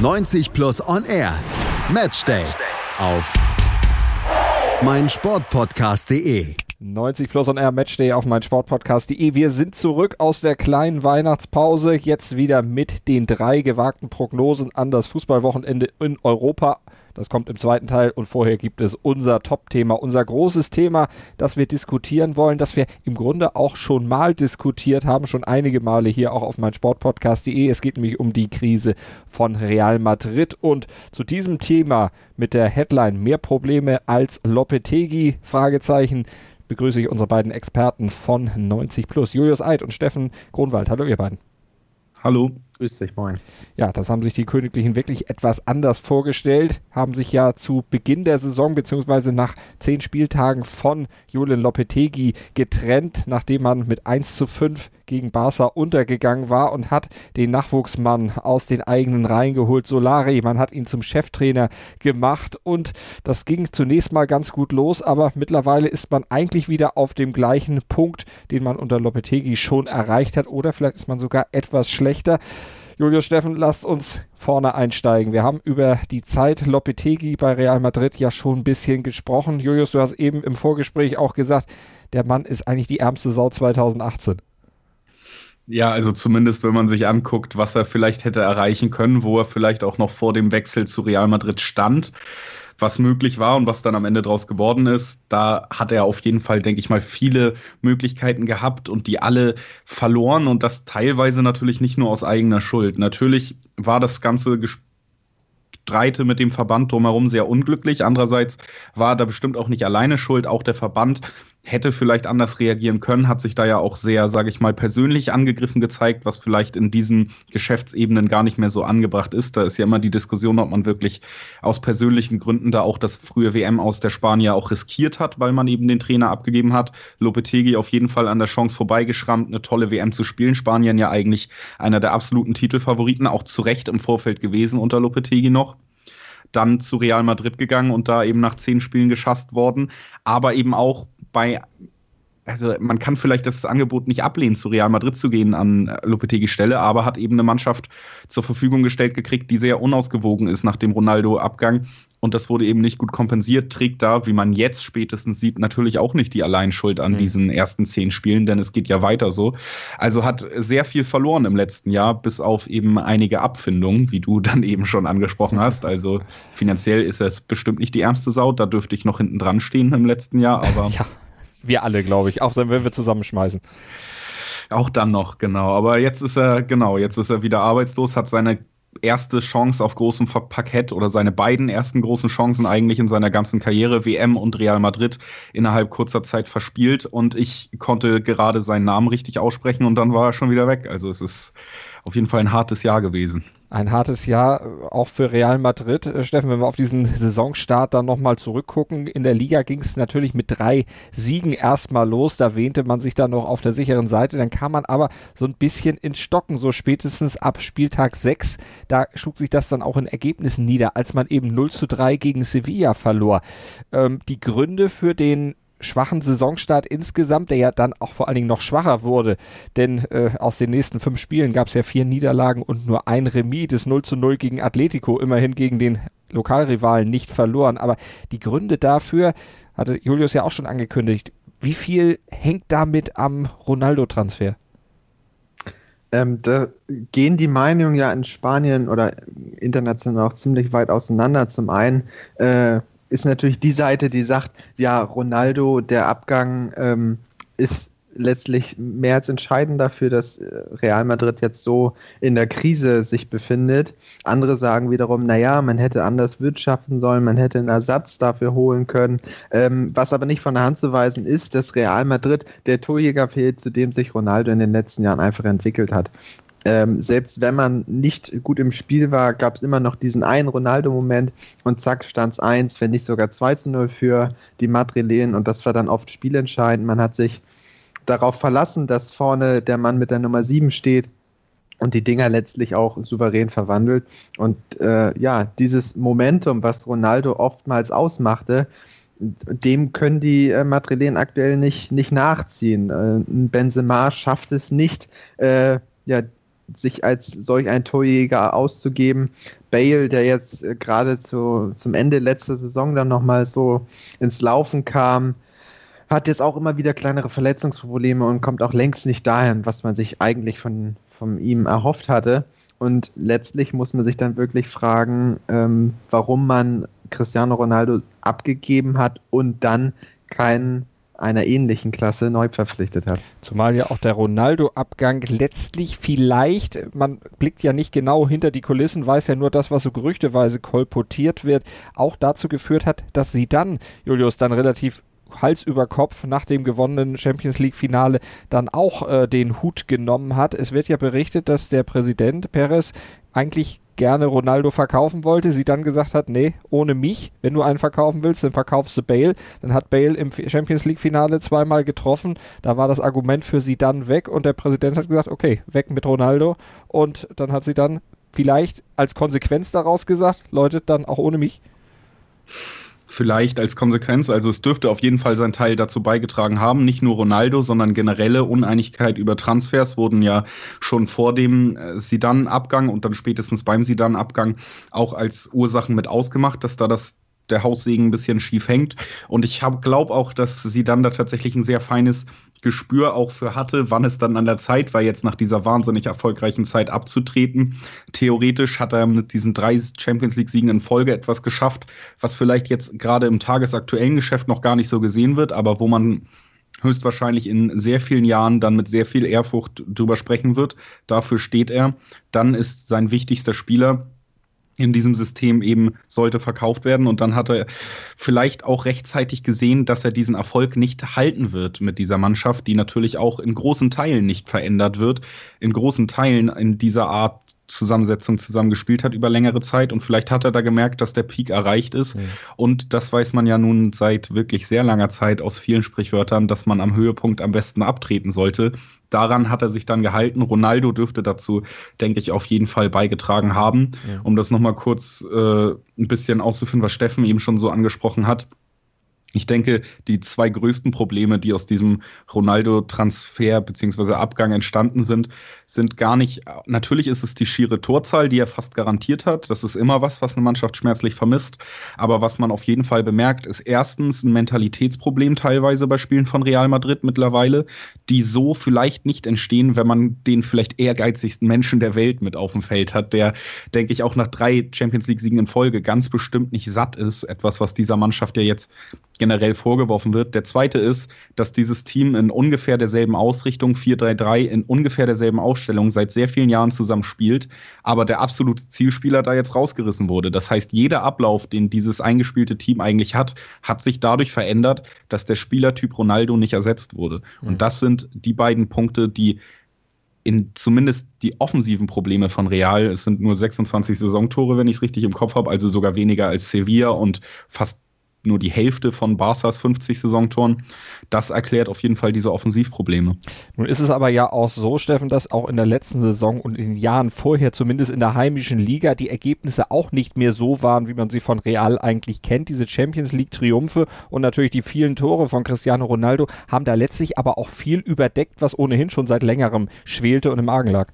90 Plus On Air. Matchday. Auf meinsportpodcast.de. 90 Plus on Air Matchday auf meinsportpodcast.de. Wir sind zurück aus der kleinen Weihnachtspause. Jetzt wieder mit den drei gewagten Prognosen an das Fußballwochenende in Europa. Das kommt im zweiten Teil und vorher gibt es unser Top-Thema, unser großes Thema, das wir diskutieren wollen, das wir im Grunde auch schon mal diskutiert haben, schon einige Male hier auch auf meinsportpodcast.de. Es geht nämlich um die Krise von Real Madrid und zu diesem Thema mit der Headline mehr Probleme als Lopetegi? Fragezeichen begrüße ich unsere beiden Experten von 90 Plus, Julius Eid und Steffen Kronwald. Hallo ihr beiden. Hallo. Grüß dich, moin. Ja, das haben sich die Königlichen wirklich etwas anders vorgestellt, haben sich ja zu Beginn der Saison beziehungsweise nach zehn Spieltagen von Julian Lopetegi getrennt, nachdem man mit 1 zu 5 gegen Barca untergegangen war und hat den Nachwuchsmann aus den eigenen Reihen geholt, Solari. Man hat ihn zum Cheftrainer gemacht und das ging zunächst mal ganz gut los, aber mittlerweile ist man eigentlich wieder auf dem gleichen Punkt, den man unter Lopetegi schon erreicht hat oder vielleicht ist man sogar etwas schlechter. Julius Steffen, lasst uns vorne einsteigen. Wir haben über die Zeit Lopetegi bei Real Madrid ja schon ein bisschen gesprochen. Julius, du hast eben im Vorgespräch auch gesagt, der Mann ist eigentlich die ärmste Sau 2018. Ja, also zumindest wenn man sich anguckt, was er vielleicht hätte erreichen können, wo er vielleicht auch noch vor dem Wechsel zu Real Madrid stand was möglich war und was dann am Ende draus geworden ist, da hat er auf jeden Fall, denke ich mal, viele Möglichkeiten gehabt und die alle verloren und das teilweise natürlich nicht nur aus eigener Schuld. Natürlich war das ganze Gestreite mit dem Verband drumherum sehr unglücklich. Andererseits war da bestimmt auch nicht alleine schuld, auch der Verband hätte vielleicht anders reagieren können, hat sich da ja auch sehr, sage ich mal, persönlich angegriffen gezeigt, was vielleicht in diesen Geschäftsebenen gar nicht mehr so angebracht ist. Da ist ja immer die Diskussion, ob man wirklich aus persönlichen Gründen da auch das frühe WM aus der Spanier auch riskiert hat, weil man eben den Trainer abgegeben hat. Lopetegi auf jeden Fall an der Chance vorbeigeschrammt, eine tolle WM zu spielen. Spanien ja eigentlich einer der absoluten Titelfavoriten, auch zu Recht im Vorfeld gewesen unter Lopetegi noch dann zu Real Madrid gegangen und da eben nach zehn Spielen geschasst worden, aber eben auch bei also man kann vielleicht das Angebot nicht ablehnen, zu Real Madrid zu gehen an Lopetegis Stelle, aber hat eben eine Mannschaft zur Verfügung gestellt gekriegt, die sehr unausgewogen ist nach dem Ronaldo-Abgang. Und das wurde eben nicht gut kompensiert, trägt da, wie man jetzt spätestens sieht, natürlich auch nicht die Alleinschuld an mhm. diesen ersten zehn Spielen, denn es geht ja weiter so. Also hat sehr viel verloren im letzten Jahr, bis auf eben einige Abfindungen, wie du dann eben schon angesprochen hast. Also finanziell ist es bestimmt nicht die ärmste Sau, da dürfte ich noch hinten dran stehen im letzten Jahr, aber. ja wir alle, glaube ich. Auch wenn wir zusammenschmeißen. Auch dann noch, genau. Aber jetzt ist er, genau, jetzt ist er wieder arbeitslos, hat seine erste Chance auf großem Parkett oder seine beiden ersten großen Chancen eigentlich in seiner ganzen Karriere, WM und Real Madrid, innerhalb kurzer Zeit verspielt. Und ich konnte gerade seinen Namen richtig aussprechen und dann war er schon wieder weg. Also es ist auf jeden Fall ein hartes Jahr gewesen. Ein hartes Jahr äh, auch für Real Madrid. Äh, Steffen, wenn wir auf diesen Saisonstart dann nochmal zurückgucken, in der Liga ging es natürlich mit drei Siegen erstmal los. Da wähnte man sich dann noch auf der sicheren Seite. Dann kam man aber so ein bisschen ins Stocken, so spätestens ab Spieltag 6. Da schlug sich das dann auch in Ergebnissen nieder, als man eben 0 zu 3 gegen Sevilla verlor. Ähm, die Gründe für den schwachen Saisonstart insgesamt, der ja dann auch vor allen Dingen noch schwacher wurde, denn äh, aus den nächsten fünf Spielen gab es ja vier Niederlagen und nur ein Remis, das 0 zu 0 gegen Atletico, immerhin gegen den Lokalrivalen nicht verloren. Aber die Gründe dafür hatte Julius ja auch schon angekündigt. Wie viel hängt damit am Ronaldo-Transfer? Ähm, da gehen die Meinungen ja in Spanien oder international auch ziemlich weit auseinander. Zum einen äh, ist natürlich die Seite, die sagt, ja, Ronaldo, der Abgang ähm, ist letztlich mehr als entscheidend dafür, dass äh, Real Madrid jetzt so in der Krise sich befindet. Andere sagen wiederum, naja, man hätte anders wirtschaften sollen, man hätte einen Ersatz dafür holen können. Ähm, was aber nicht von der Hand zu weisen ist, dass Real Madrid der Torjäger fehlt, zu dem sich Ronaldo in den letzten Jahren einfach entwickelt hat ähm, selbst wenn man nicht gut im Spiel war, gab es immer noch diesen einen Ronaldo-Moment und zack, stand es 1, wenn nicht sogar 2 zu 0 für die Madrilen und das war dann oft spielentscheidend. Man hat sich darauf verlassen, dass vorne der Mann mit der Nummer 7 steht und die Dinger letztlich auch souverän verwandelt. Und äh, ja, dieses Momentum, was Ronaldo oftmals ausmachte, dem können die äh, Madrilen aktuell nicht, nicht nachziehen. Äh, Benzema schafft es nicht, äh, ja, sich als solch ein Torjäger auszugeben. Bale, der jetzt äh, gerade zu, zum Ende letzter Saison dann nochmal so ins Laufen kam, hat jetzt auch immer wieder kleinere Verletzungsprobleme und kommt auch längst nicht dahin, was man sich eigentlich von, von ihm erhofft hatte. Und letztlich muss man sich dann wirklich fragen, ähm, warum man Cristiano Ronaldo abgegeben hat und dann keinen einer ähnlichen Klasse neu verpflichtet hat. Zumal ja auch der Ronaldo-Abgang letztlich vielleicht, man blickt ja nicht genau hinter die Kulissen, weiß ja nur das, was so gerüchteweise kolportiert wird, auch dazu geführt hat, dass sie dann, Julius, dann relativ Hals über Kopf nach dem gewonnenen Champions League Finale dann auch äh, den Hut genommen hat. Es wird ja berichtet, dass der Präsident Perez eigentlich gerne Ronaldo verkaufen wollte, sie dann gesagt hat, nee, ohne mich, wenn du einen verkaufen willst, dann verkaufst du Bale. Dann hat Bale im Champions League Finale zweimal getroffen, da war das Argument für sie dann weg und der Präsident hat gesagt, okay, weg mit Ronaldo. Und dann hat sie dann vielleicht als Konsequenz daraus gesagt, Leute, dann auch ohne mich vielleicht als Konsequenz. Also es dürfte auf jeden Fall seinen Teil dazu beigetragen haben. Nicht nur Ronaldo, sondern generelle Uneinigkeit über Transfers wurden ja schon vor dem Sidan-Abgang äh, und dann spätestens beim Sidan-Abgang auch als Ursachen mit ausgemacht, dass da das der Haussegen ein bisschen schief hängt. Und ich glaube auch, dass sie dann da tatsächlich ein sehr feines Gespür auch für hatte, wann es dann an der Zeit war, jetzt nach dieser wahnsinnig erfolgreichen Zeit abzutreten. Theoretisch hat er mit diesen drei Champions League-Siegen in Folge etwas geschafft, was vielleicht jetzt gerade im tagesaktuellen Geschäft noch gar nicht so gesehen wird, aber wo man höchstwahrscheinlich in sehr vielen Jahren dann mit sehr viel Ehrfurcht drüber sprechen wird. Dafür steht er. Dann ist sein wichtigster Spieler in diesem System eben sollte verkauft werden. Und dann hat er vielleicht auch rechtzeitig gesehen, dass er diesen Erfolg nicht halten wird mit dieser Mannschaft, die natürlich auch in großen Teilen nicht verändert wird, in großen Teilen in dieser Art Zusammensetzung zusammengespielt hat über längere Zeit und vielleicht hat er da gemerkt, dass der Peak erreicht ist. Mhm. Und das weiß man ja nun seit wirklich sehr langer Zeit aus vielen Sprichwörtern, dass man am Höhepunkt am besten abtreten sollte. Daran hat er sich dann gehalten. Ronaldo dürfte dazu, denke ich, auf jeden Fall beigetragen haben. Ja. Um das nochmal kurz äh, ein bisschen auszuführen, was Steffen eben schon so angesprochen hat. Ich denke, die zwei größten Probleme, die aus diesem Ronaldo-Transfer bzw. Abgang entstanden sind, sind gar nicht, natürlich ist es die schiere Torzahl, die er fast garantiert hat. Das ist immer was, was eine Mannschaft schmerzlich vermisst. Aber was man auf jeden Fall bemerkt, ist erstens ein Mentalitätsproblem teilweise bei Spielen von Real Madrid mittlerweile, die so vielleicht nicht entstehen, wenn man den vielleicht ehrgeizigsten Menschen der Welt mit auf dem Feld hat, der, denke ich, auch nach drei Champions League-Siegen in Folge ganz bestimmt nicht satt ist. Etwas, was dieser Mannschaft ja jetzt generell vorgeworfen wird. Der zweite ist, dass dieses Team in ungefähr derselben Ausrichtung, 4-3-3, in ungefähr derselben Ausstellung seit sehr vielen Jahren zusammen spielt, aber der absolute Zielspieler da jetzt rausgerissen wurde. Das heißt, jeder Ablauf, den dieses eingespielte Team eigentlich hat, hat sich dadurch verändert, dass der Spielertyp Ronaldo nicht ersetzt wurde. Mhm. Und das sind die beiden Punkte, die in zumindest die offensiven Probleme von Real, es sind nur 26 Saisontore, wenn ich es richtig im Kopf habe, also sogar weniger als Sevilla und fast nur die Hälfte von Barca's 50 Saisontoren. Das erklärt auf jeden Fall diese Offensivprobleme. Nun ist es aber ja auch so, Steffen, dass auch in der letzten Saison und in den Jahren vorher, zumindest in der heimischen Liga, die Ergebnisse auch nicht mehr so waren, wie man sie von Real eigentlich kennt. Diese Champions League Triumphe und natürlich die vielen Tore von Cristiano Ronaldo haben da letztlich aber auch viel überdeckt, was ohnehin schon seit längerem schwelte und im Argen lag.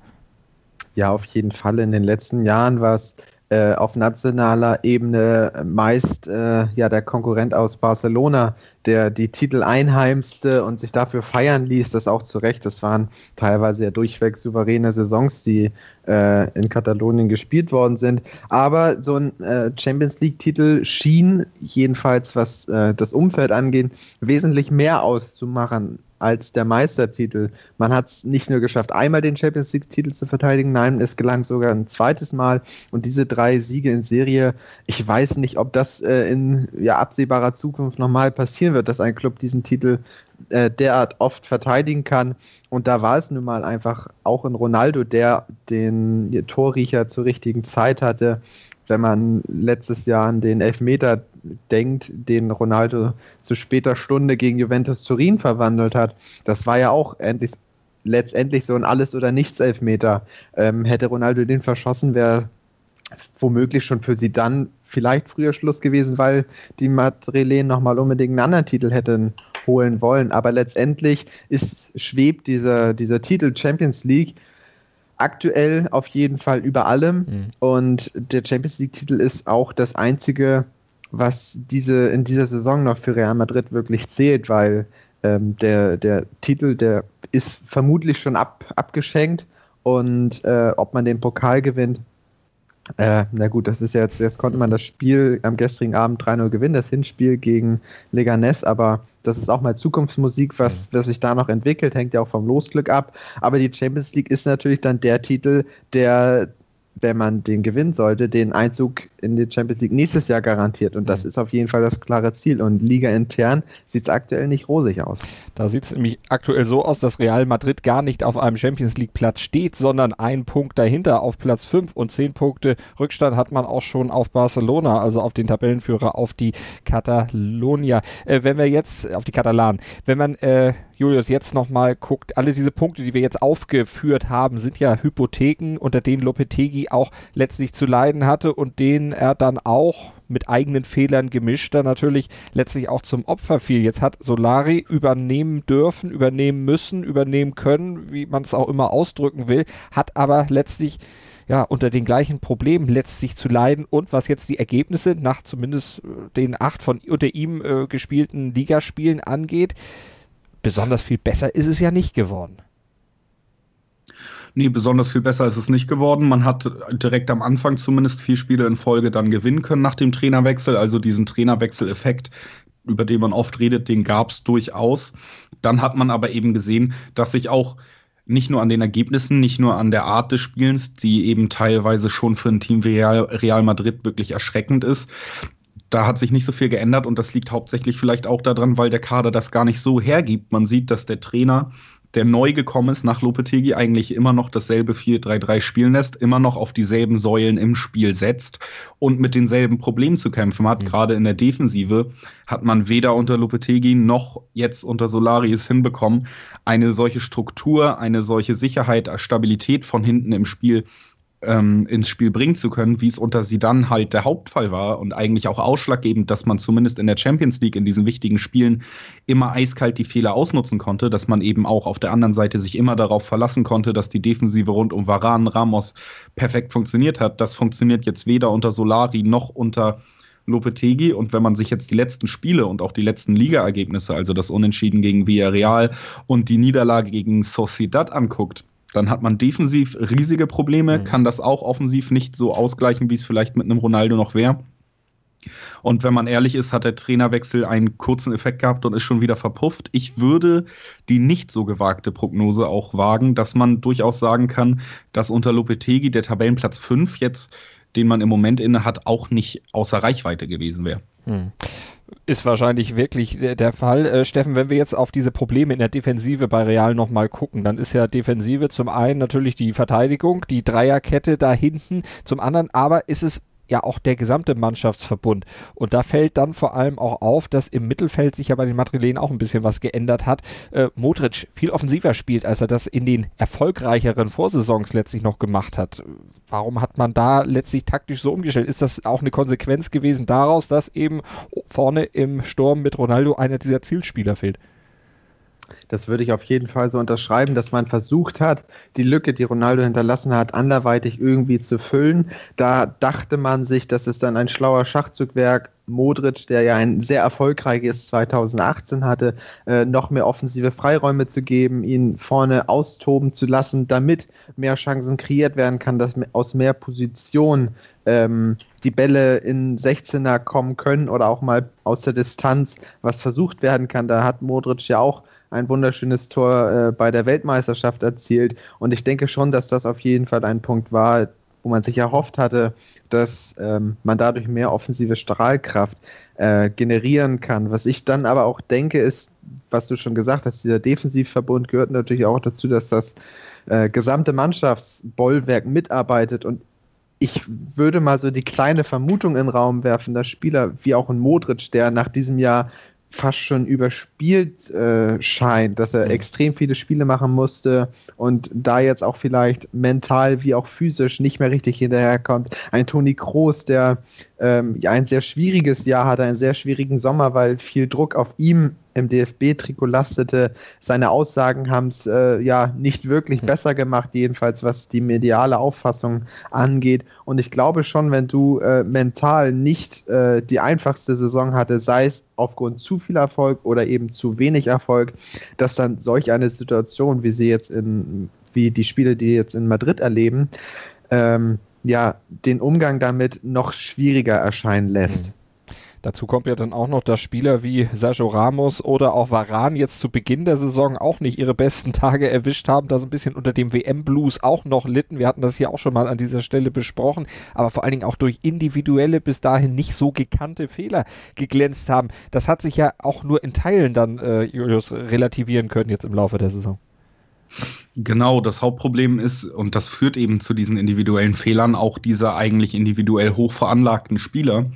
Ja, auf jeden Fall. In den letzten Jahren war es äh, auf nationaler Ebene meist äh, ja der Konkurrent aus Barcelona, der die Titel einheimste und sich dafür feiern ließ, das auch zu Recht. Das waren teilweise ja durchweg souveräne Saisons, die äh, in Katalonien gespielt worden sind. Aber so ein äh, Champions League-Titel schien jedenfalls, was äh, das Umfeld angeht, wesentlich mehr auszumachen als der Meistertitel. Man hat es nicht nur geschafft, einmal den Champions League-Titel zu verteidigen, nein, es gelang sogar ein zweites Mal. Und diese drei Siege in Serie, ich weiß nicht, ob das äh, in ja, absehbarer Zukunft nochmal passieren wird, dass ein Club diesen Titel äh, derart oft verteidigen kann. Und da war es nun mal einfach auch in Ronaldo, der den Torriecher zur richtigen Zeit hatte. Wenn man letztes Jahr an den Elfmeter denkt, den Ronaldo zu später Stunde gegen Juventus Turin verwandelt hat, das war ja auch endlich, letztendlich so ein Alles- oder Nichts-Elfmeter. Ähm, hätte Ronaldo den verschossen, wäre womöglich schon für sie dann vielleicht früher Schluss gewesen, weil die Madrilen nochmal unbedingt einen anderen Titel hätten holen wollen. Aber letztendlich ist, schwebt dieser, dieser Titel Champions League aktuell auf jeden Fall über allem. Mhm. Und der Champions League-Titel ist auch das einzige, was diese in dieser Saison noch für Real Madrid wirklich zählt, weil ähm, der, der Titel, der ist vermutlich schon ab, abgeschenkt. Und äh, ob man den Pokal gewinnt, äh, na gut, das ist ja jetzt, jetzt konnte man das Spiel am gestrigen Abend 3-0 gewinnen, das Hinspiel gegen Leganes, aber das ist auch mal Zukunftsmusik, was, was sich da noch entwickelt, hängt ja auch vom Losglück ab. Aber die Champions League ist natürlich dann der Titel, der wenn man den gewinnen sollte, den Einzug in die Champions League nächstes Jahr garantiert. Und das mhm. ist auf jeden Fall das klare Ziel. Und Liga intern sieht es aktuell nicht rosig aus. Da sieht es nämlich aktuell so aus, dass Real Madrid gar nicht auf einem Champions League Platz steht, sondern ein Punkt dahinter auf Platz 5 und 10 Punkte Rückstand hat man auch schon auf Barcelona, also auf den Tabellenführer, auf die Katalonier. Äh, wenn wir jetzt, auf die Katalanen, wenn man äh, Julius jetzt nochmal guckt, alle diese Punkte, die wir jetzt aufgeführt haben, sind ja Hypotheken, unter denen Lopetegi auch letztlich zu leiden hatte und denen er dann auch mit eigenen Fehlern gemischt dann natürlich letztlich auch zum Opfer fiel. Jetzt hat Solari übernehmen dürfen, übernehmen müssen, übernehmen können, wie man es auch immer ausdrücken will, hat aber letztlich ja, unter den gleichen Problemen letztlich zu leiden und was jetzt die Ergebnisse nach zumindest äh, den acht von unter ihm äh, gespielten Ligaspielen angeht, besonders viel besser ist es ja nicht geworden. Nee, besonders viel besser ist es nicht geworden. Man hat direkt am Anfang zumindest vier Spiele in Folge dann gewinnen können nach dem Trainerwechsel. Also diesen Trainerwechseleffekt, über den man oft redet, den gab es durchaus. Dann hat man aber eben gesehen, dass sich auch nicht nur an den Ergebnissen, nicht nur an der Art des Spielens, die eben teilweise schon für ein Team wie Real, Madrid wirklich erschreckend ist, da hat sich nicht so viel geändert und das liegt hauptsächlich vielleicht auch daran, weil der Kader das gar nicht so hergibt. Man sieht, dass der Trainer, der neu gekommen ist nach Lopetegi, eigentlich immer noch dasselbe 4-3-3 spielen lässt, immer noch auf dieselben Säulen im Spiel setzt und mit denselben Problemen zu kämpfen hat. Mhm. Gerade in der Defensive hat man weder unter Lopetegi noch jetzt unter Solari es hinbekommen, eine solche Struktur, eine solche Sicherheit, Stabilität von hinten im Spiel ähm, ins Spiel bringen zu können, wie es unter sie dann halt der Hauptfall war und eigentlich auch ausschlaggebend, dass man zumindest in der Champions League in diesen wichtigen Spielen immer eiskalt die Fehler ausnutzen konnte, dass man eben auch auf der anderen Seite sich immer darauf verlassen konnte, dass die Defensive rund um Varan, Ramos perfekt funktioniert hat. Das funktioniert jetzt weder unter Solari noch unter Lopetegi. Und wenn man sich jetzt die letzten Spiele und auch die letzten Ligaergebnisse, also das Unentschieden gegen Villarreal und die Niederlage gegen Sociedad anguckt, dann hat man defensiv riesige Probleme, mhm. kann das auch offensiv nicht so ausgleichen, wie es vielleicht mit einem Ronaldo noch wäre. Und wenn man ehrlich ist, hat der Trainerwechsel einen kurzen Effekt gehabt und ist schon wieder verpufft. Ich würde die nicht so gewagte Prognose auch wagen, dass man durchaus sagen kann, dass unter Lopetegi der Tabellenplatz 5 jetzt, den man im Moment inne hat, auch nicht außer Reichweite gewesen wäre. Hm ist wahrscheinlich wirklich der, Fall. Äh, Steffen, wenn wir jetzt auf diese Probleme in der Defensive bei Real nochmal gucken, dann ist ja Defensive zum einen natürlich die Verteidigung, die Dreierkette da hinten, zum anderen aber ist es ja auch der gesamte Mannschaftsverbund. Und da fällt dann vor allem auch auf, dass im Mittelfeld sich ja bei den Madrilen auch ein bisschen was geändert hat. Äh, Modric viel offensiver spielt, als er das in den erfolgreicheren Vorsaisons letztlich noch gemacht hat. Warum hat man da letztlich taktisch so umgestellt? Ist das auch eine Konsequenz gewesen daraus, dass eben vorne im Sturm mit Ronaldo einer dieser Zielspieler fehlt? Das würde ich auf jeden Fall so unterschreiben, dass man versucht hat, die Lücke, die Ronaldo hinterlassen hat, anderweitig irgendwie zu füllen. Da dachte man sich, dass es dann ein schlauer Schachzugwerk Modric, der ja ein sehr erfolgreiches 2018 hatte, äh, noch mehr offensive Freiräume zu geben, ihn vorne austoben zu lassen, damit mehr Chancen kreiert werden kann, dass aus mehr Positionen ähm, die Bälle in 16er kommen können oder auch mal aus der Distanz was versucht werden kann. Da hat Modric ja auch ein wunderschönes Tor äh, bei der Weltmeisterschaft erzielt. Und ich denke schon, dass das auf jeden Fall ein Punkt war, wo man sich erhofft hatte, dass ähm, man dadurch mehr offensive Strahlkraft äh, generieren kann. Was ich dann aber auch denke, ist, was du schon gesagt hast, dieser Defensivverbund gehört natürlich auch dazu, dass das äh, gesamte Mannschaftsbollwerk mitarbeitet und ich würde mal so die kleine Vermutung in den Raum werfen, dass Spieler wie auch ein Modric, der nach diesem Jahr fast schon überspielt äh, scheint, dass er mhm. extrem viele Spiele machen musste und da jetzt auch vielleicht mental wie auch physisch nicht mehr richtig hinterherkommt. Ein Toni Kroos, der ähm, ja, ein sehr schwieriges Jahr hatte, einen sehr schwierigen Sommer, weil viel Druck auf ihm im DFB-Trikot lastete. Seine Aussagen haben es äh, ja nicht wirklich mhm. besser gemacht, jedenfalls was die mediale Auffassung angeht. Und ich glaube schon, wenn du äh, mental nicht äh, die einfachste Saison hatte, sei es aufgrund zu viel Erfolg oder eben zu wenig Erfolg, dass dann solch eine Situation, wie sie jetzt in, wie die Spiele, die jetzt in Madrid erleben, ähm, ja, den Umgang damit noch schwieriger erscheinen lässt. Mhm. Dazu kommt ja dann auch noch, dass Spieler wie Sergio Ramos oder auch Varan jetzt zu Beginn der Saison auch nicht ihre besten Tage erwischt haben, da so ein bisschen unter dem WM-Blues auch noch litten. Wir hatten das hier auch schon mal an dieser Stelle besprochen, aber vor allen Dingen auch durch individuelle, bis dahin nicht so gekannte Fehler geglänzt haben. Das hat sich ja auch nur in Teilen dann, äh, Julius, relativieren können jetzt im Laufe der Saison. Genau, das Hauptproblem ist, und das führt eben zu diesen individuellen Fehlern, auch dieser eigentlich individuell hoch veranlagten Spieler,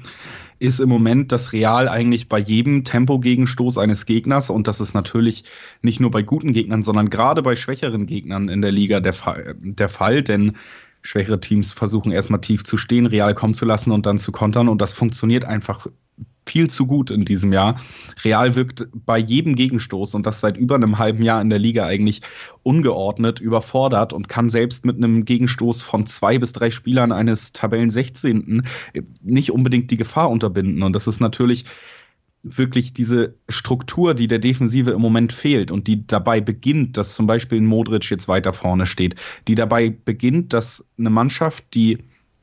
ist im Moment das Real eigentlich bei jedem Tempogegenstoß eines Gegners und das ist natürlich nicht nur bei guten Gegnern, sondern gerade bei schwächeren Gegnern in der Liga der Fall, der Fall denn schwächere Teams versuchen erstmal tief zu stehen, Real kommen zu lassen und dann zu kontern und das funktioniert einfach viel zu gut in diesem Jahr. Real wirkt bei jedem Gegenstoß und das seit über einem halben Jahr in der Liga eigentlich ungeordnet, überfordert und kann selbst mit einem Gegenstoß von zwei bis drei Spielern eines Tabellen 16. nicht unbedingt die Gefahr unterbinden. Und das ist natürlich wirklich diese Struktur, die der Defensive im Moment fehlt und die dabei beginnt, dass zum Beispiel ein Modric jetzt weiter vorne steht, die dabei beginnt, dass eine Mannschaft, die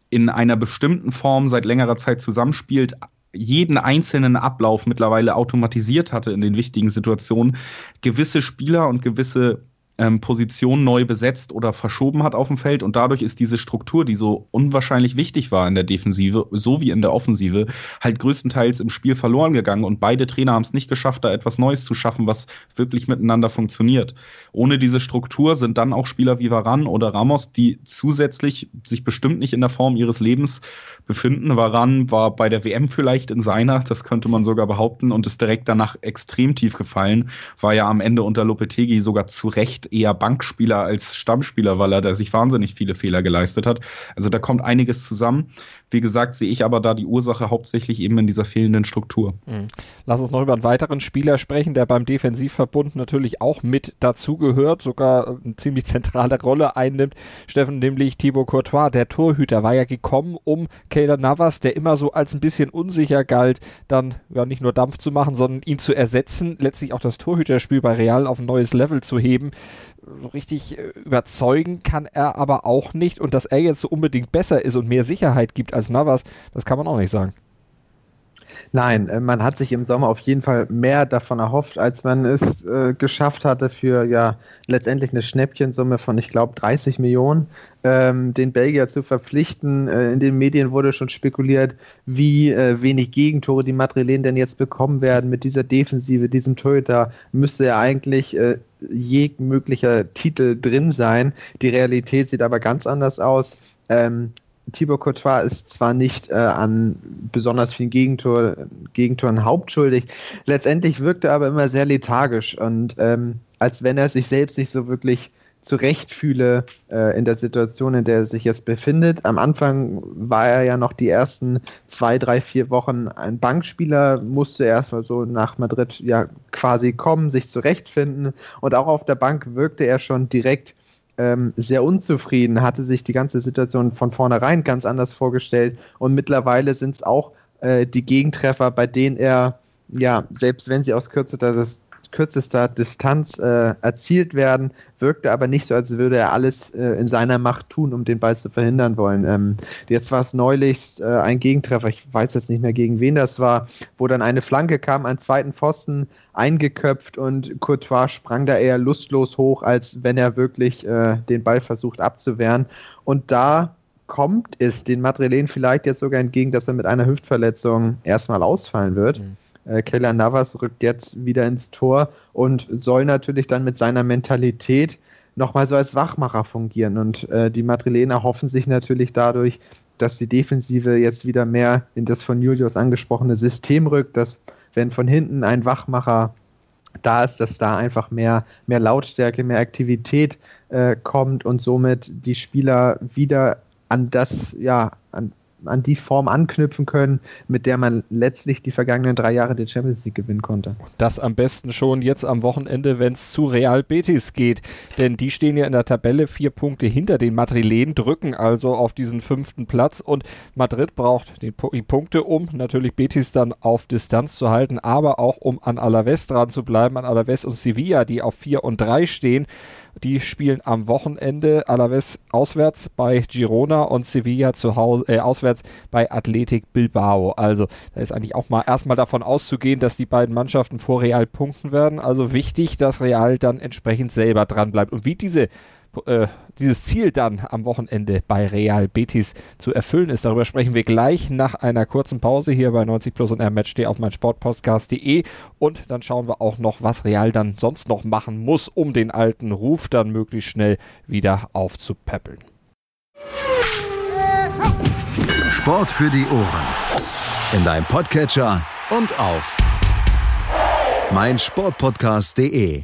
in einer bestimmten Form seit längerer Zeit zusammenspielt, jeden einzelnen Ablauf mittlerweile automatisiert hatte in den wichtigen Situationen, gewisse Spieler und gewisse ähm, Position neu besetzt oder verschoben hat auf dem Feld und dadurch ist diese Struktur, die so unwahrscheinlich wichtig war in der Defensive, so wie in der Offensive, halt größtenteils im Spiel verloren gegangen und beide Trainer haben es nicht geschafft, da etwas Neues zu schaffen, was wirklich miteinander funktioniert. Ohne diese Struktur sind dann auch Spieler wie Varan oder Ramos, die zusätzlich sich bestimmt nicht in der Form ihres Lebens befinden. Varan war bei der WM vielleicht in seiner, das könnte man sogar behaupten, und ist direkt danach extrem tief gefallen. War ja am Ende unter Lopetegi sogar zu Recht eher Bankspieler als Stammspieler, weil er da sich wahnsinnig viele Fehler geleistet hat. Also da kommt einiges zusammen. Wie gesagt, sehe ich aber da die Ursache hauptsächlich eben in dieser fehlenden Struktur. Mhm. Lass uns noch über einen weiteren Spieler sprechen, der beim Defensivverbund natürlich auch mit dazugehört, sogar eine ziemlich zentrale Rolle einnimmt. Steffen, nämlich Thibaut Courtois, der Torhüter, war ja gekommen, um Kayla Navas, der immer so als ein bisschen unsicher galt, dann ja nicht nur Dampf zu machen, sondern ihn zu ersetzen, letztlich auch das Torhüterspiel bei Real auf ein neues Level zu heben so richtig äh, überzeugen kann er aber auch nicht. Und dass er jetzt so unbedingt besser ist und mehr Sicherheit gibt als Navas, das kann man auch nicht sagen. Nein, äh, man hat sich im Sommer auf jeden Fall mehr davon erhofft, als man es äh, geschafft hatte für ja letztendlich eine Schnäppchensumme von, ich glaube, 30 Millionen, ähm, den Belgier zu verpflichten. Äh, in den Medien wurde schon spekuliert, wie äh, wenig Gegentore die Madrilen denn jetzt bekommen werden mit dieser Defensive, diesem Torhüter. Müsste ja eigentlich äh, jegmöglicher Titel drin sein. Die Realität sieht aber ganz anders aus. Ähm, Thibaut Courtois ist zwar nicht äh, an besonders vielen Gegentor, Gegentoren hauptschuldig, letztendlich wirkt er aber immer sehr lethargisch und ähm, als wenn er sich selbst nicht so wirklich zurecht fühle äh, in der Situation, in der er sich jetzt befindet. Am Anfang war er ja noch die ersten zwei, drei, vier Wochen ein Bankspieler, musste erstmal so nach Madrid ja quasi kommen, sich zurechtfinden und auch auf der Bank wirkte er schon direkt ähm, sehr unzufrieden, hatte sich die ganze Situation von vornherein ganz anders vorgestellt und mittlerweile sind es auch äh, die Gegentreffer, bei denen er, ja, selbst wenn sie aus kürzester kürzester Distanz äh, erzielt werden, wirkte aber nicht so, als würde er alles äh, in seiner Macht tun, um den Ball zu verhindern wollen. Ähm, jetzt war es neulich äh, ein Gegentreffer, ich weiß jetzt nicht mehr gegen wen das war, wo dann eine Flanke kam, einen zweiten Pfosten eingeköpft und Courtois sprang da eher lustlos hoch, als wenn er wirklich äh, den Ball versucht abzuwehren. Und da kommt es den Madrilen vielleicht jetzt sogar entgegen, dass er mit einer Hüftverletzung erstmal ausfallen wird. Mhm. Äh, Keller Navas rückt jetzt wieder ins Tor und soll natürlich dann mit seiner Mentalität nochmal so als Wachmacher fungieren. Und äh, die Madrilener hoffen sich natürlich dadurch, dass die Defensive jetzt wieder mehr in das von Julius angesprochene System rückt, dass wenn von hinten ein Wachmacher da ist, dass da einfach mehr, mehr Lautstärke, mehr Aktivität äh, kommt und somit die Spieler wieder an das, ja, an die Form anknüpfen können, mit der man letztlich die vergangenen drei Jahre der Champions League gewinnen konnte. Das am besten schon jetzt am Wochenende, wenn es zu Real Betis geht. Denn die stehen ja in der Tabelle vier Punkte hinter den Madrilen, drücken also auf diesen fünften Platz und Madrid braucht die, Punkte, um natürlich Betis dann auf Distanz zu halten, aber auch um an Alaves dran zu bleiben, an Alaves und Sevilla, die auf vier und drei stehen. Die spielen am Wochenende Alaves auswärts bei Girona und Sevilla zu Hause, äh, auswärts bei Athletic Bilbao. Also da ist eigentlich auch mal erstmal davon auszugehen, dass die beiden Mannschaften vor Real punkten werden. Also wichtig, dass Real dann entsprechend selber dran bleibt. Und wie diese äh, dieses Ziel dann am Wochenende bei Real Betis zu erfüllen ist. Darüber sprechen wir gleich nach einer kurzen Pause hier bei 90 Plus und R-Match auf mein Sportpodcast.de und dann schauen wir auch noch, was Real dann sonst noch machen muss, um den alten Ruf dann möglichst schnell wieder aufzupäppeln. Sport für die Ohren. In deinem Podcatcher und auf meinsportpodcast.de.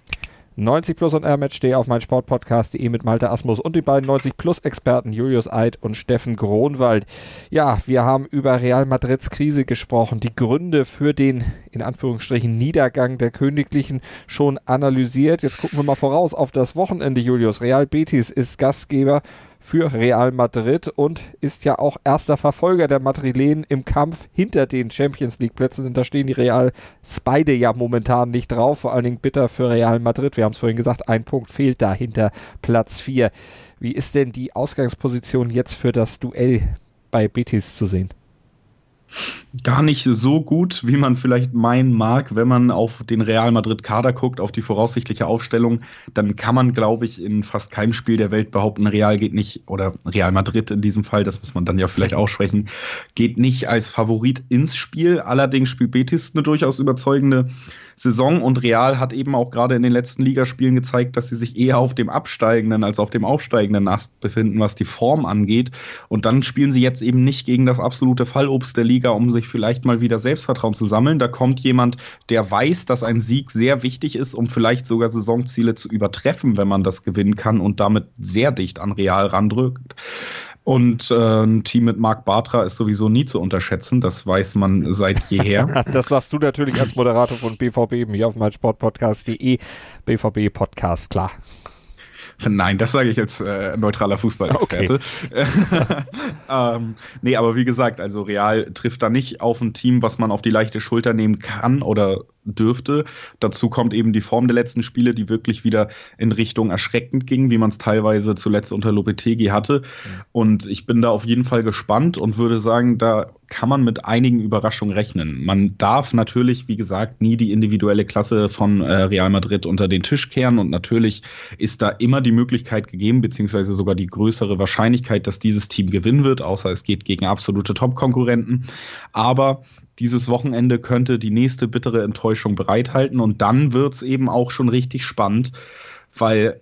90 Plus und R-Match.de auf mein Sportpodcast.de mit Malte Asmus und die beiden 90 Plus Experten Julius Eid und Steffen Gronwald. Ja, wir haben über Real Madrids Krise gesprochen, die Gründe für den in Anführungsstrichen Niedergang der Königlichen schon analysiert. Jetzt gucken wir mal voraus auf das Wochenende, Julius. Real Betis ist Gastgeber für Real Madrid und ist ja auch erster Verfolger der Madrilen im Kampf hinter den Champions League Plätzen. Und da stehen die Real beide ja momentan nicht drauf. Vor allen Dingen bitter für Real Madrid. Wir haben es vorhin gesagt, ein Punkt fehlt da hinter Platz 4. Wie ist denn die Ausgangsposition jetzt für das Duell bei Betis zu sehen? Gar nicht so gut, wie man vielleicht meinen mag, wenn man auf den Real Madrid Kader guckt, auf die voraussichtliche Aufstellung, dann kann man, glaube ich, in fast keinem Spiel der Welt behaupten, Real geht nicht, oder Real Madrid in diesem Fall, das muss man dann ja vielleicht aussprechen, geht nicht als Favorit ins Spiel. Allerdings spielt Betis eine durchaus überzeugende Saison und Real hat eben auch gerade in den letzten Ligaspielen gezeigt, dass sie sich eher auf dem absteigenden als auf dem aufsteigenden Ast befinden, was die Form angeht. Und dann spielen sie jetzt eben nicht gegen das absolute Fallobst der Liga, um sich vielleicht mal wieder Selbstvertrauen zu sammeln. Da kommt jemand, der weiß, dass ein Sieg sehr wichtig ist, um vielleicht sogar Saisonziele zu übertreffen, wenn man das gewinnen kann und damit sehr dicht an Real randrückt. Und äh, ein Team mit Marc Bartra ist sowieso nie zu unterschätzen, das weiß man seit jeher. das sagst du natürlich als Moderator von BVB hier auf meinsportpodcast.de. BVB Podcast, klar. Nein, das sage ich als äh, neutraler Fußballexperte. Okay. ähm, nee, aber wie gesagt, also Real trifft da nicht auf ein Team, was man auf die leichte Schulter nehmen kann oder dürfte. Dazu kommt eben die Form der letzten Spiele, die wirklich wieder in Richtung erschreckend ging, wie man es teilweise zuletzt unter Lopetegi hatte. Und ich bin da auf jeden Fall gespannt und würde sagen, da kann man mit einigen Überraschungen rechnen. Man darf natürlich, wie gesagt, nie die individuelle Klasse von äh, Real Madrid unter den Tisch kehren und natürlich ist da immer die Möglichkeit gegeben, beziehungsweise sogar die größere Wahrscheinlichkeit, dass dieses Team gewinnen wird, außer es geht gegen absolute Top-Konkurrenten. Aber dieses Wochenende könnte die nächste bittere Enttäuschung bereithalten und dann wird es eben auch schon richtig spannend, weil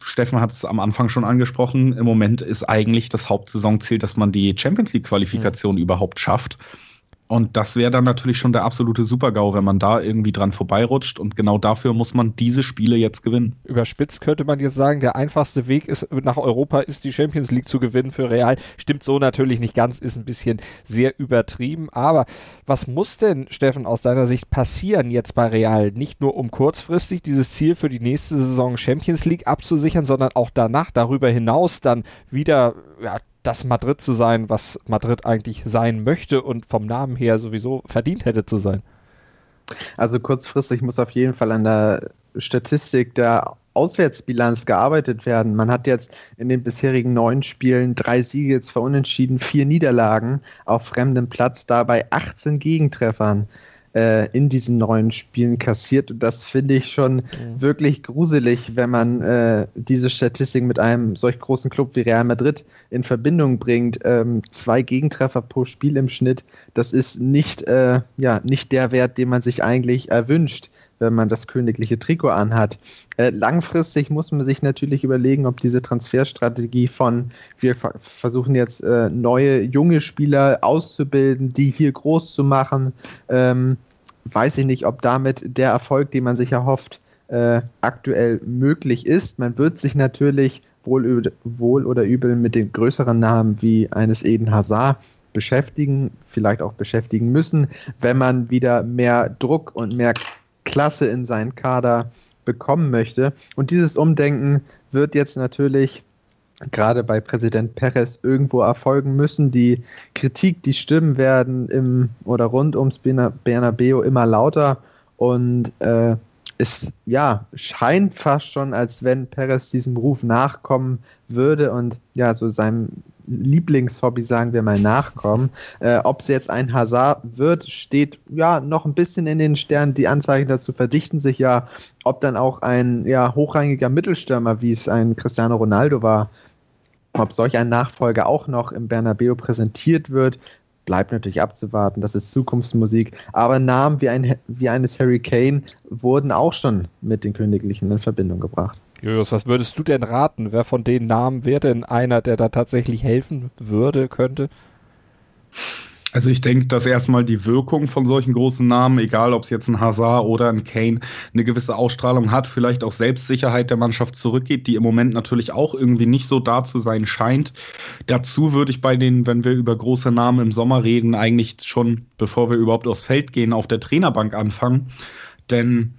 Steffen hat es am Anfang schon angesprochen, im Moment ist eigentlich das Hauptsaisonziel, dass man die Champions League-Qualifikation mhm. überhaupt schafft. Und das wäre dann natürlich schon der absolute Supergau, wenn man da irgendwie dran vorbeirutscht. Und genau dafür muss man diese Spiele jetzt gewinnen. Überspitzt könnte man jetzt sagen, der einfachste Weg ist, nach Europa ist die Champions League zu gewinnen für Real. Stimmt so natürlich nicht ganz, ist ein bisschen sehr übertrieben. Aber was muss denn, Steffen, aus deiner Sicht passieren jetzt bei Real? Nicht nur um kurzfristig dieses Ziel für die nächste Saison Champions League abzusichern, sondern auch danach, darüber hinaus dann wieder ja, das Madrid zu sein, was Madrid eigentlich sein möchte und vom Namen her sowieso verdient hätte zu sein. Also kurzfristig muss auf jeden Fall an der Statistik der Auswärtsbilanz gearbeitet werden. Man hat jetzt in den bisherigen neun Spielen drei Siege, zwei Unentschieden, vier Niederlagen auf fremdem Platz, dabei 18 Gegentreffern. Äh, in diesen neuen Spielen kassiert. Und das finde ich schon mhm. wirklich gruselig, wenn man äh, diese Statistik mit einem solch großen Club wie Real Madrid in Verbindung bringt. Ähm, zwei Gegentreffer pro Spiel im Schnitt, das ist nicht, äh, ja, nicht der Wert, den man sich eigentlich erwünscht wenn man das königliche Trikot anhat. Äh, langfristig muss man sich natürlich überlegen, ob diese Transferstrategie von wir versuchen jetzt äh, neue junge Spieler auszubilden, die hier groß zu machen, ähm, weiß ich nicht, ob damit der Erfolg, den man sich erhofft, äh, aktuell möglich ist. Man wird sich natürlich wohl, wohl oder übel mit den größeren Namen wie eines Eden Hazard beschäftigen, vielleicht auch beschäftigen müssen, wenn man wieder mehr Druck und mehr Klasse in seinen Kader bekommen möchte. Und dieses Umdenken wird jetzt natürlich gerade bei Präsident Perez irgendwo erfolgen müssen. Die Kritik, die Stimmen werden im oder rund ums Bernabeo immer lauter und äh, es ja scheint fast schon, als wenn Perez diesem Ruf nachkommen würde und ja so seinem Lieblingshobby, sagen wir mal, nachkommen. Äh, Ob es jetzt ein Hazard wird, steht ja noch ein bisschen in den Sternen. Die Anzeichen dazu verdichten sich ja. Ob dann auch ein ja, hochrangiger Mittelstürmer, wie es ein Cristiano Ronaldo war, ob solch ein Nachfolger auch noch im Bernabeu präsentiert wird, bleibt natürlich abzuwarten. Das ist Zukunftsmusik. Aber Namen wie, ein, wie eines Harry Kane wurden auch schon mit den Königlichen in Verbindung gebracht. Julius, was würdest du denn raten? Wer von den Namen wäre denn einer, der da tatsächlich helfen würde, könnte? Also ich denke, dass erstmal die Wirkung von solchen großen Namen, egal ob es jetzt ein Hazard oder ein Kane, eine gewisse Ausstrahlung hat, vielleicht auch Selbstsicherheit der Mannschaft zurückgeht, die im Moment natürlich auch irgendwie nicht so da zu sein scheint. Dazu würde ich bei den, wenn wir über große Namen im Sommer reden, eigentlich schon, bevor wir überhaupt aufs Feld gehen, auf der Trainerbank anfangen. Denn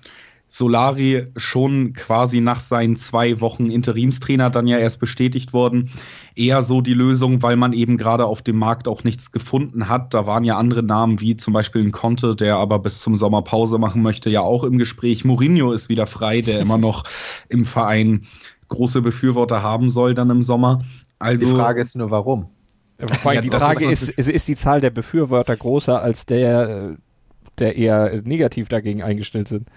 Solari schon quasi nach seinen zwei Wochen Interimstrainer dann ja erst bestätigt worden. Eher so die Lösung, weil man eben gerade auf dem Markt auch nichts gefunden hat. Da waren ja andere Namen wie zum Beispiel ein Conte, der aber bis zum Sommer Pause machen möchte, ja auch im Gespräch. Mourinho ist wieder frei, der immer noch im Verein große Befürworter haben soll dann im Sommer. Also, die Frage ist nur, warum? Vor allem ja, die Frage ist, ist, ist die Zahl der Befürworter größer als der, der eher negativ dagegen eingestellt sind?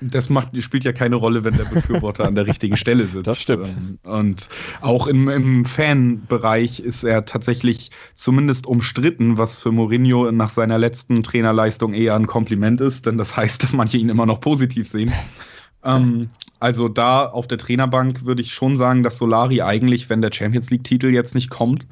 Das macht, spielt ja keine Rolle, wenn der Befürworter an der richtigen Stelle sitzt. Das stimmt. Ähm, und auch im, im Fanbereich ist er tatsächlich zumindest umstritten, was für Mourinho nach seiner letzten Trainerleistung eher ein Kompliment ist, denn das heißt, dass manche ihn immer noch positiv sehen. ähm, also da auf der Trainerbank würde ich schon sagen, dass Solari eigentlich, wenn der Champions League-Titel jetzt nicht kommt,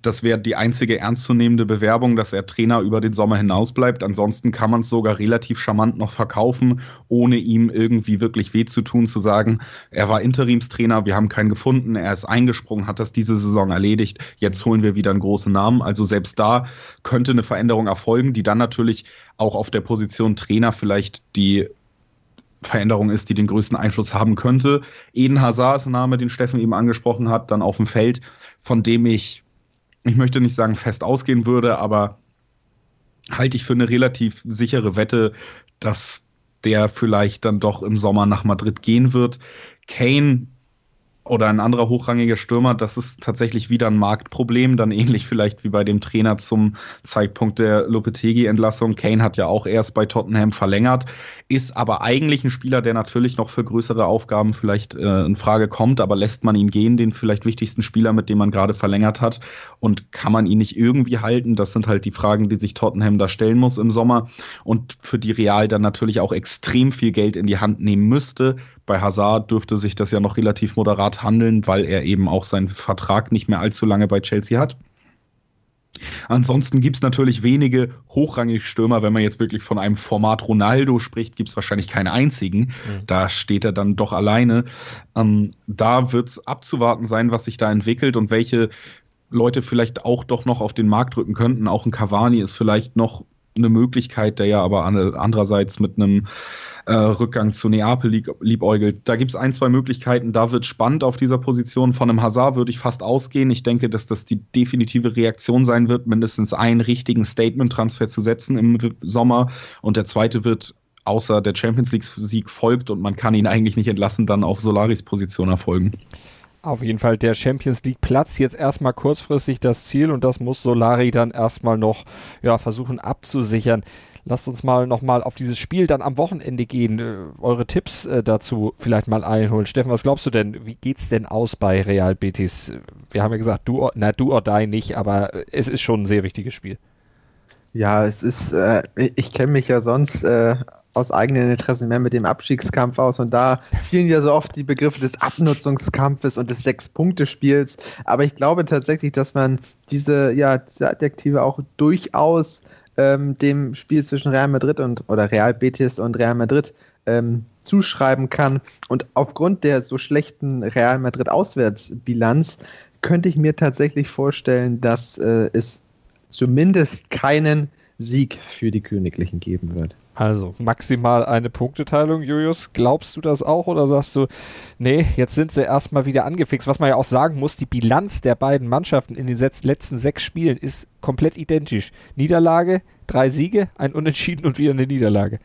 das wäre die einzige ernstzunehmende Bewerbung, dass er Trainer über den Sommer hinaus bleibt. Ansonsten kann man es sogar relativ charmant noch verkaufen, ohne ihm irgendwie wirklich weh zu tun, zu sagen, er war Interimstrainer, wir haben keinen gefunden, er ist eingesprungen, hat das diese Saison erledigt, jetzt holen wir wieder einen großen Namen. Also selbst da könnte eine Veränderung erfolgen, die dann natürlich auch auf der Position Trainer vielleicht die Veränderung ist, die den größten Einfluss haben könnte. Eden Hazard ist ein Name, den Steffen eben angesprochen hat, dann auf dem Feld, von dem ich ich möchte nicht sagen fest ausgehen würde, aber halte ich für eine relativ sichere Wette, dass der vielleicht dann doch im Sommer nach Madrid gehen wird. Kane oder ein anderer hochrangiger Stürmer, das ist tatsächlich wieder ein Marktproblem, dann ähnlich vielleicht wie bei dem Trainer zum Zeitpunkt der Lopetegi-Entlassung. Kane hat ja auch erst bei Tottenham verlängert, ist aber eigentlich ein Spieler, der natürlich noch für größere Aufgaben vielleicht äh, in Frage kommt, aber lässt man ihn gehen, den vielleicht wichtigsten Spieler, mit dem man gerade verlängert hat, und kann man ihn nicht irgendwie halten? Das sind halt die Fragen, die sich Tottenham da stellen muss im Sommer und für die Real dann natürlich auch extrem viel Geld in die Hand nehmen müsste bei Hazard dürfte sich das ja noch relativ moderat handeln, weil er eben auch seinen Vertrag nicht mehr allzu lange bei Chelsea hat. Ansonsten gibt es natürlich wenige hochrangige Stürmer. Wenn man jetzt wirklich von einem Format Ronaldo spricht, gibt es wahrscheinlich keinen einzigen. Mhm. Da steht er dann doch alleine. Ähm, da wird es abzuwarten sein, was sich da entwickelt und welche Leute vielleicht auch doch noch auf den Markt drücken könnten. Auch ein Cavani ist vielleicht noch eine Möglichkeit, der ja aber andererseits mit einem äh, Rückgang zu Neapel lieb, liebäugelt. Da gibt es ein, zwei Möglichkeiten. Da wird spannend auf dieser Position. Von einem Hazard würde ich fast ausgehen. Ich denke, dass das die definitive Reaktion sein wird, mindestens einen richtigen Statement-Transfer zu setzen im Sommer. Und der zweite wird außer der Champions League-Sieg folgt und man kann ihn eigentlich nicht entlassen, dann auf Solaris Position erfolgen. Auf jeden Fall der Champions League Platz jetzt erstmal kurzfristig das Ziel und das muss Solari dann erstmal noch ja, versuchen abzusichern. lasst uns mal nochmal auf dieses Spiel dann am Wochenende gehen. Äh, eure Tipps äh, dazu vielleicht mal einholen. Steffen, was glaubst du denn? Wie geht's denn aus bei Real Betis? Wir haben ja gesagt, du, na, du or die nicht, aber es ist schon ein sehr wichtiges Spiel. Ja, es ist, äh, ich kenne mich ja sonst äh, aus eigenen Interessen mehr mit dem Abstiegskampf aus und da fielen ja so oft die Begriffe des Abnutzungskampfes und des Sechs-Punkte-Spiels. Aber ich glaube tatsächlich, dass man diese, ja, diese Adjektive auch durchaus ähm, dem Spiel zwischen Real Madrid und oder Real Betis und Real Madrid ähm, zuschreiben kann. Und aufgrund der so schlechten Real Madrid Auswärtsbilanz könnte ich mir tatsächlich vorstellen, dass äh, es zumindest keinen Sieg für die Königlichen geben wird. Also maximal eine Punkteteilung, Julius. Glaubst du das auch oder sagst du, nee, jetzt sind sie erstmal wieder angefixt? Was man ja auch sagen muss, die Bilanz der beiden Mannschaften in den letzten sechs Spielen ist komplett identisch. Niederlage, drei Siege, ein Unentschieden und wieder eine Niederlage.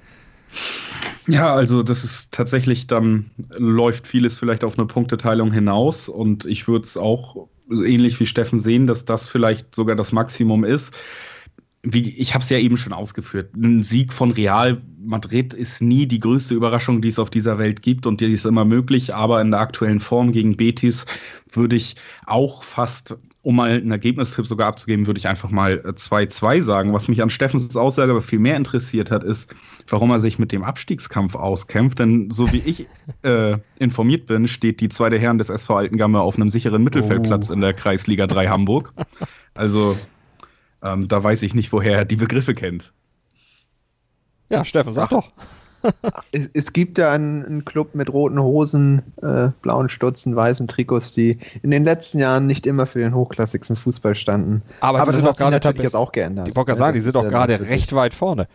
Ja, also das ist tatsächlich, dann läuft vieles vielleicht auf eine Punkteteilung hinaus und ich würde es auch ähnlich wie Steffen sehen, dass das vielleicht sogar das Maximum ist wie, ich habe es ja eben schon ausgeführt, ein Sieg von Real Madrid ist nie die größte Überraschung, die es auf dieser Welt gibt und die ist immer möglich, aber in der aktuellen Form gegen Betis würde ich auch fast, um mal einen Ergebnistipp sogar abzugeben, würde ich einfach mal 2-2 äh, sagen. Was mich an Steffens Aussage aber viel mehr interessiert hat, ist, warum er sich mit dem Abstiegskampf auskämpft, denn so wie ich äh, informiert bin, steht die zweite Herren des SV Altengamme auf einem sicheren Mittelfeldplatz oh. in der Kreisliga 3 Hamburg. Also ähm, da weiß ich nicht, woher er die Begriffe kennt. Ja, Steffen, sag Ach. doch. es, es, gibt ja einen, einen, Club mit roten Hosen, äh, blauen Stutzen, weißen Trikots, die in den letzten Jahren nicht immer für den hochklassigsten Fußball standen. Aber, Aber das hat sich natürlich jetzt auch geändert. Ich wollte gerade sagen, die sind doch gerade recht weit vorne.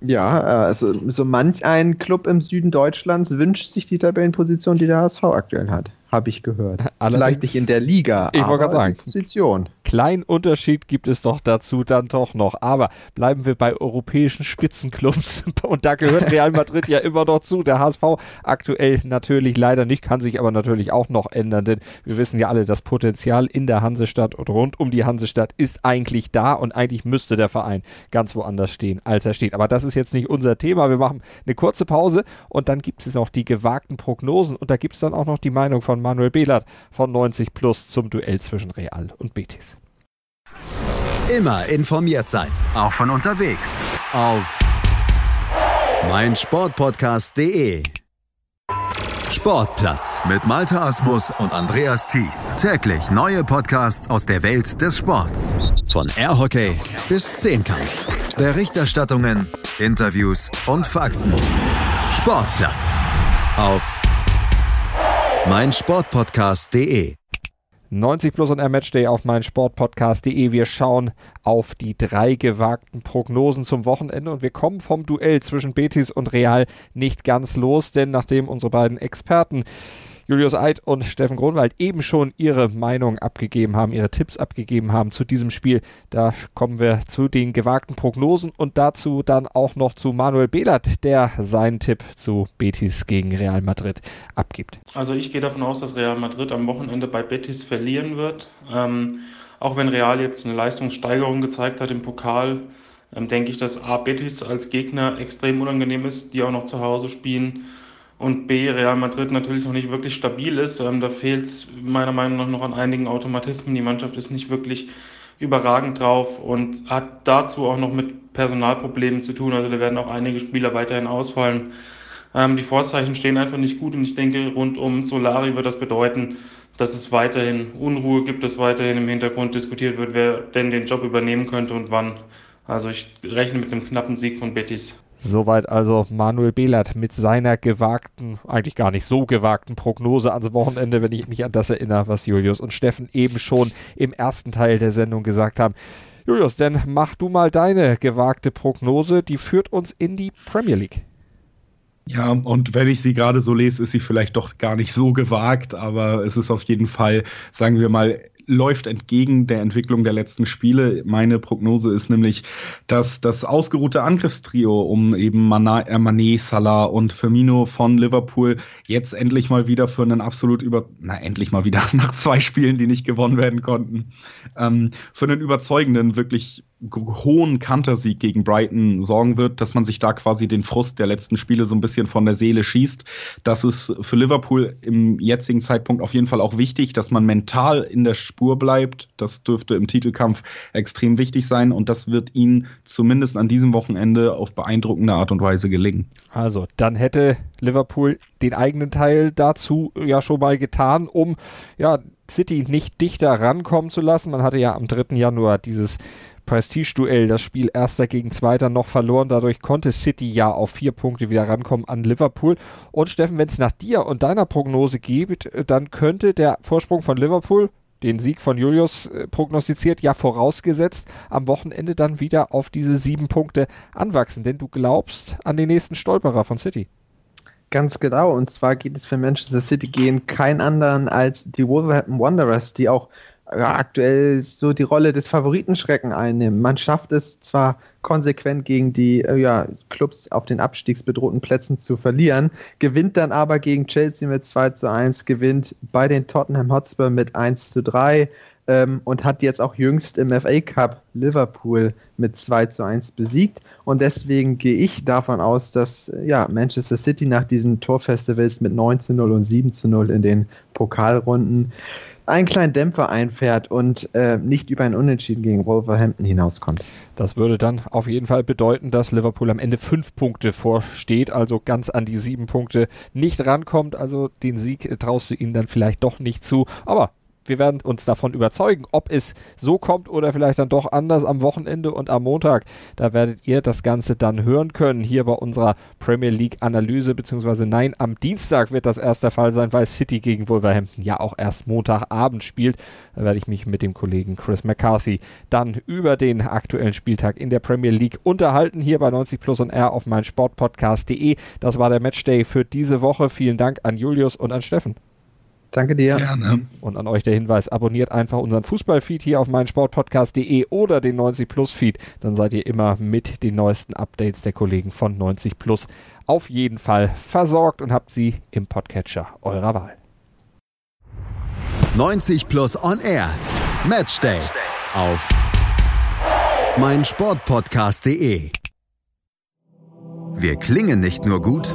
Ja, äh, also so manch ein Club im Süden Deutschlands wünscht sich die Tabellenposition, die der HSV aktuell hat habe ich gehört. Allerdings, Vielleicht nicht in der Liga, ich wollte gerade sagen, Position. Kleinen Unterschied gibt es doch dazu dann doch noch. Aber bleiben wir bei europäischen Spitzenclubs. Und da gehört Real Madrid ja immer noch zu. Der HSV aktuell natürlich leider nicht, kann sich aber natürlich auch noch ändern, denn wir wissen ja alle, das Potenzial in der Hansestadt und rund um die Hansestadt ist eigentlich da und eigentlich müsste der Verein ganz woanders stehen, als er steht. Aber das ist jetzt nicht unser Thema. Wir machen eine kurze Pause und dann gibt es noch die gewagten Prognosen und da gibt es dann auch noch die Meinung von Manuel Behlert von 90 Plus zum Duell zwischen Real und Betis. Immer informiert sein, auch von unterwegs. Auf meinsportpodcast.de. Sportplatz mit Malta Asmus und Andreas Thies. Täglich neue Podcasts aus der Welt des Sports. Von Airhockey bis Zehnkampf. Berichterstattungen, Interviews und Fakten. Sportplatz auf meinsportpodcast.de 90 plus und Matchday auf meinsportpodcast.de. Wir schauen auf die drei gewagten Prognosen zum Wochenende und wir kommen vom Duell zwischen Betis und Real nicht ganz los, denn nachdem unsere beiden Experten Julius Eid und Steffen Grunwald eben schon ihre Meinung abgegeben haben, ihre Tipps abgegeben haben zu diesem Spiel. Da kommen wir zu den gewagten Prognosen und dazu dann auch noch zu Manuel Behlert, der seinen Tipp zu Betis gegen Real Madrid abgibt. Also ich gehe davon aus, dass Real Madrid am Wochenende bei Betis verlieren wird. Ähm, auch wenn Real jetzt eine Leistungssteigerung gezeigt hat im Pokal, ähm, denke ich, dass A. Betis als Gegner extrem unangenehm ist, die auch noch zu Hause spielen und B, Real Madrid natürlich noch nicht wirklich stabil ist. Ähm, da fehlt es meiner Meinung nach noch an einigen Automatismen. Die Mannschaft ist nicht wirklich überragend drauf und hat dazu auch noch mit Personalproblemen zu tun. Also da werden auch einige Spieler weiterhin ausfallen. Ähm, die Vorzeichen stehen einfach nicht gut und ich denke, rund um Solari wird das bedeuten, dass es weiterhin Unruhe gibt, dass weiterhin im Hintergrund diskutiert wird, wer denn den Job übernehmen könnte und wann. Also ich rechne mit einem knappen Sieg von Betis. Soweit also Manuel Behlert mit seiner gewagten, eigentlich gar nicht so gewagten Prognose ans Wochenende, wenn ich mich an das erinnere, was Julius und Steffen eben schon im ersten Teil der Sendung gesagt haben. Julius, dann mach du mal deine gewagte Prognose, die führt uns in die Premier League. Ja, und wenn ich sie gerade so lese, ist sie vielleicht doch gar nicht so gewagt, aber es ist auf jeden Fall, sagen wir mal, läuft entgegen der Entwicklung der letzten Spiele. Meine Prognose ist nämlich, dass das ausgeruhte Angriffstrio um eben äh, Mané, Salah und Firmino von Liverpool jetzt endlich mal wieder für einen absolut über, na endlich mal wieder nach zwei Spielen, die nicht gewonnen werden konnten, ähm, für einen überzeugenden, wirklich hohen Kantersieg gegen Brighton sorgen wird, dass man sich da quasi den Frust der letzten Spiele so ein bisschen von der Seele schießt. Das ist für Liverpool im jetzigen Zeitpunkt auf jeden Fall auch wichtig, dass man mental in der Spur bleibt. Das dürfte im Titelkampf extrem wichtig sein und das wird ihnen zumindest an diesem Wochenende auf beeindruckende Art und Weise gelingen. Also, dann hätte Liverpool den eigenen Teil dazu ja schon mal getan, um ja City nicht dichter rankommen zu lassen. Man hatte ja am 3. Januar dieses Prestige-Duell, das Spiel erster gegen zweiter noch verloren. Dadurch konnte City ja auf vier Punkte wieder rankommen an Liverpool. Und Steffen, wenn es nach dir und deiner Prognose geht, dann könnte der Vorsprung von Liverpool, den Sieg von Julius äh, prognostiziert, ja vorausgesetzt, am Wochenende dann wieder auf diese sieben Punkte anwachsen. Denn du glaubst an den nächsten Stolperer von City. Ganz genau. Und zwar geht es für Manchester City gegen keinen anderen als die Wolverhampton Wanderers, die auch ja, aktuell so die Rolle des Favoritenschrecken einnehmen. Man schafft es zwar konsequent gegen die äh, ja, Clubs auf den abstiegsbedrohten Plätzen zu verlieren, gewinnt dann aber gegen Chelsea mit 2 zu 1, gewinnt bei den Tottenham Hotspur mit 1 zu 3 ähm, und hat jetzt auch jüngst im FA Cup Liverpool mit 2 zu 1 besiegt. Und deswegen gehe ich davon aus, dass ja, Manchester City nach diesen Torfestivals mit 9 zu 0 und 7 zu 0 in den Pokalrunden einen kleinen Dämpfer einfährt und äh, nicht über ein Unentschieden gegen Wolverhampton hinauskommt. Das würde dann auf jeden Fall bedeuten, dass Liverpool am Ende fünf Punkte vorsteht, also ganz an die sieben Punkte nicht rankommt. Also den Sieg traust du ihnen dann vielleicht doch nicht zu. Aber wir werden uns davon überzeugen, ob es so kommt oder vielleicht dann doch anders am Wochenende und am Montag. Da werdet ihr das Ganze dann hören können hier bei unserer Premier League Analyse, beziehungsweise nein, am Dienstag wird das erst der Fall sein, weil City gegen Wolverhampton ja auch erst Montagabend spielt. Da werde ich mich mit dem Kollegen Chris McCarthy dann über den aktuellen Spieltag in der Premier League unterhalten, hier bei 90 Plus und R auf mein Sportpodcast.de. Das war der Matchday für diese Woche. Vielen Dank an Julius und an Steffen. Danke dir. Gerne. Und an euch der Hinweis, abonniert einfach unseren Fußballfeed hier auf meinsportpodcast.de oder den 90 Plus Feed. Dann seid ihr immer mit den neuesten Updates der Kollegen von 90 Plus auf jeden Fall versorgt und habt sie im Podcatcher eurer Wahl. 90 Plus On Air. Matchday. Auf meinsportpodcast.de. Wir klingen nicht nur gut